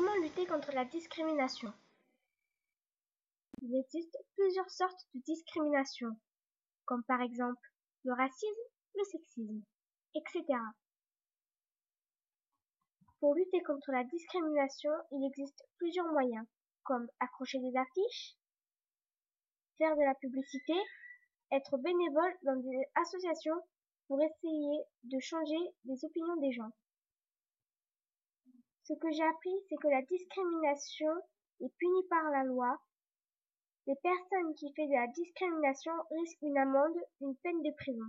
Comment lutter contre la discrimination Il existe plusieurs sortes de discrimination, comme par exemple le racisme, le sexisme, etc. Pour lutter contre la discrimination, il existe plusieurs moyens, comme accrocher des affiches, faire de la publicité, être bénévole dans des associations pour essayer de changer les opinions des gens. Ce que j'ai appris, c'est que la discrimination est punie par la loi. Les personnes qui font de la discrimination risquent une amende, une peine de prison.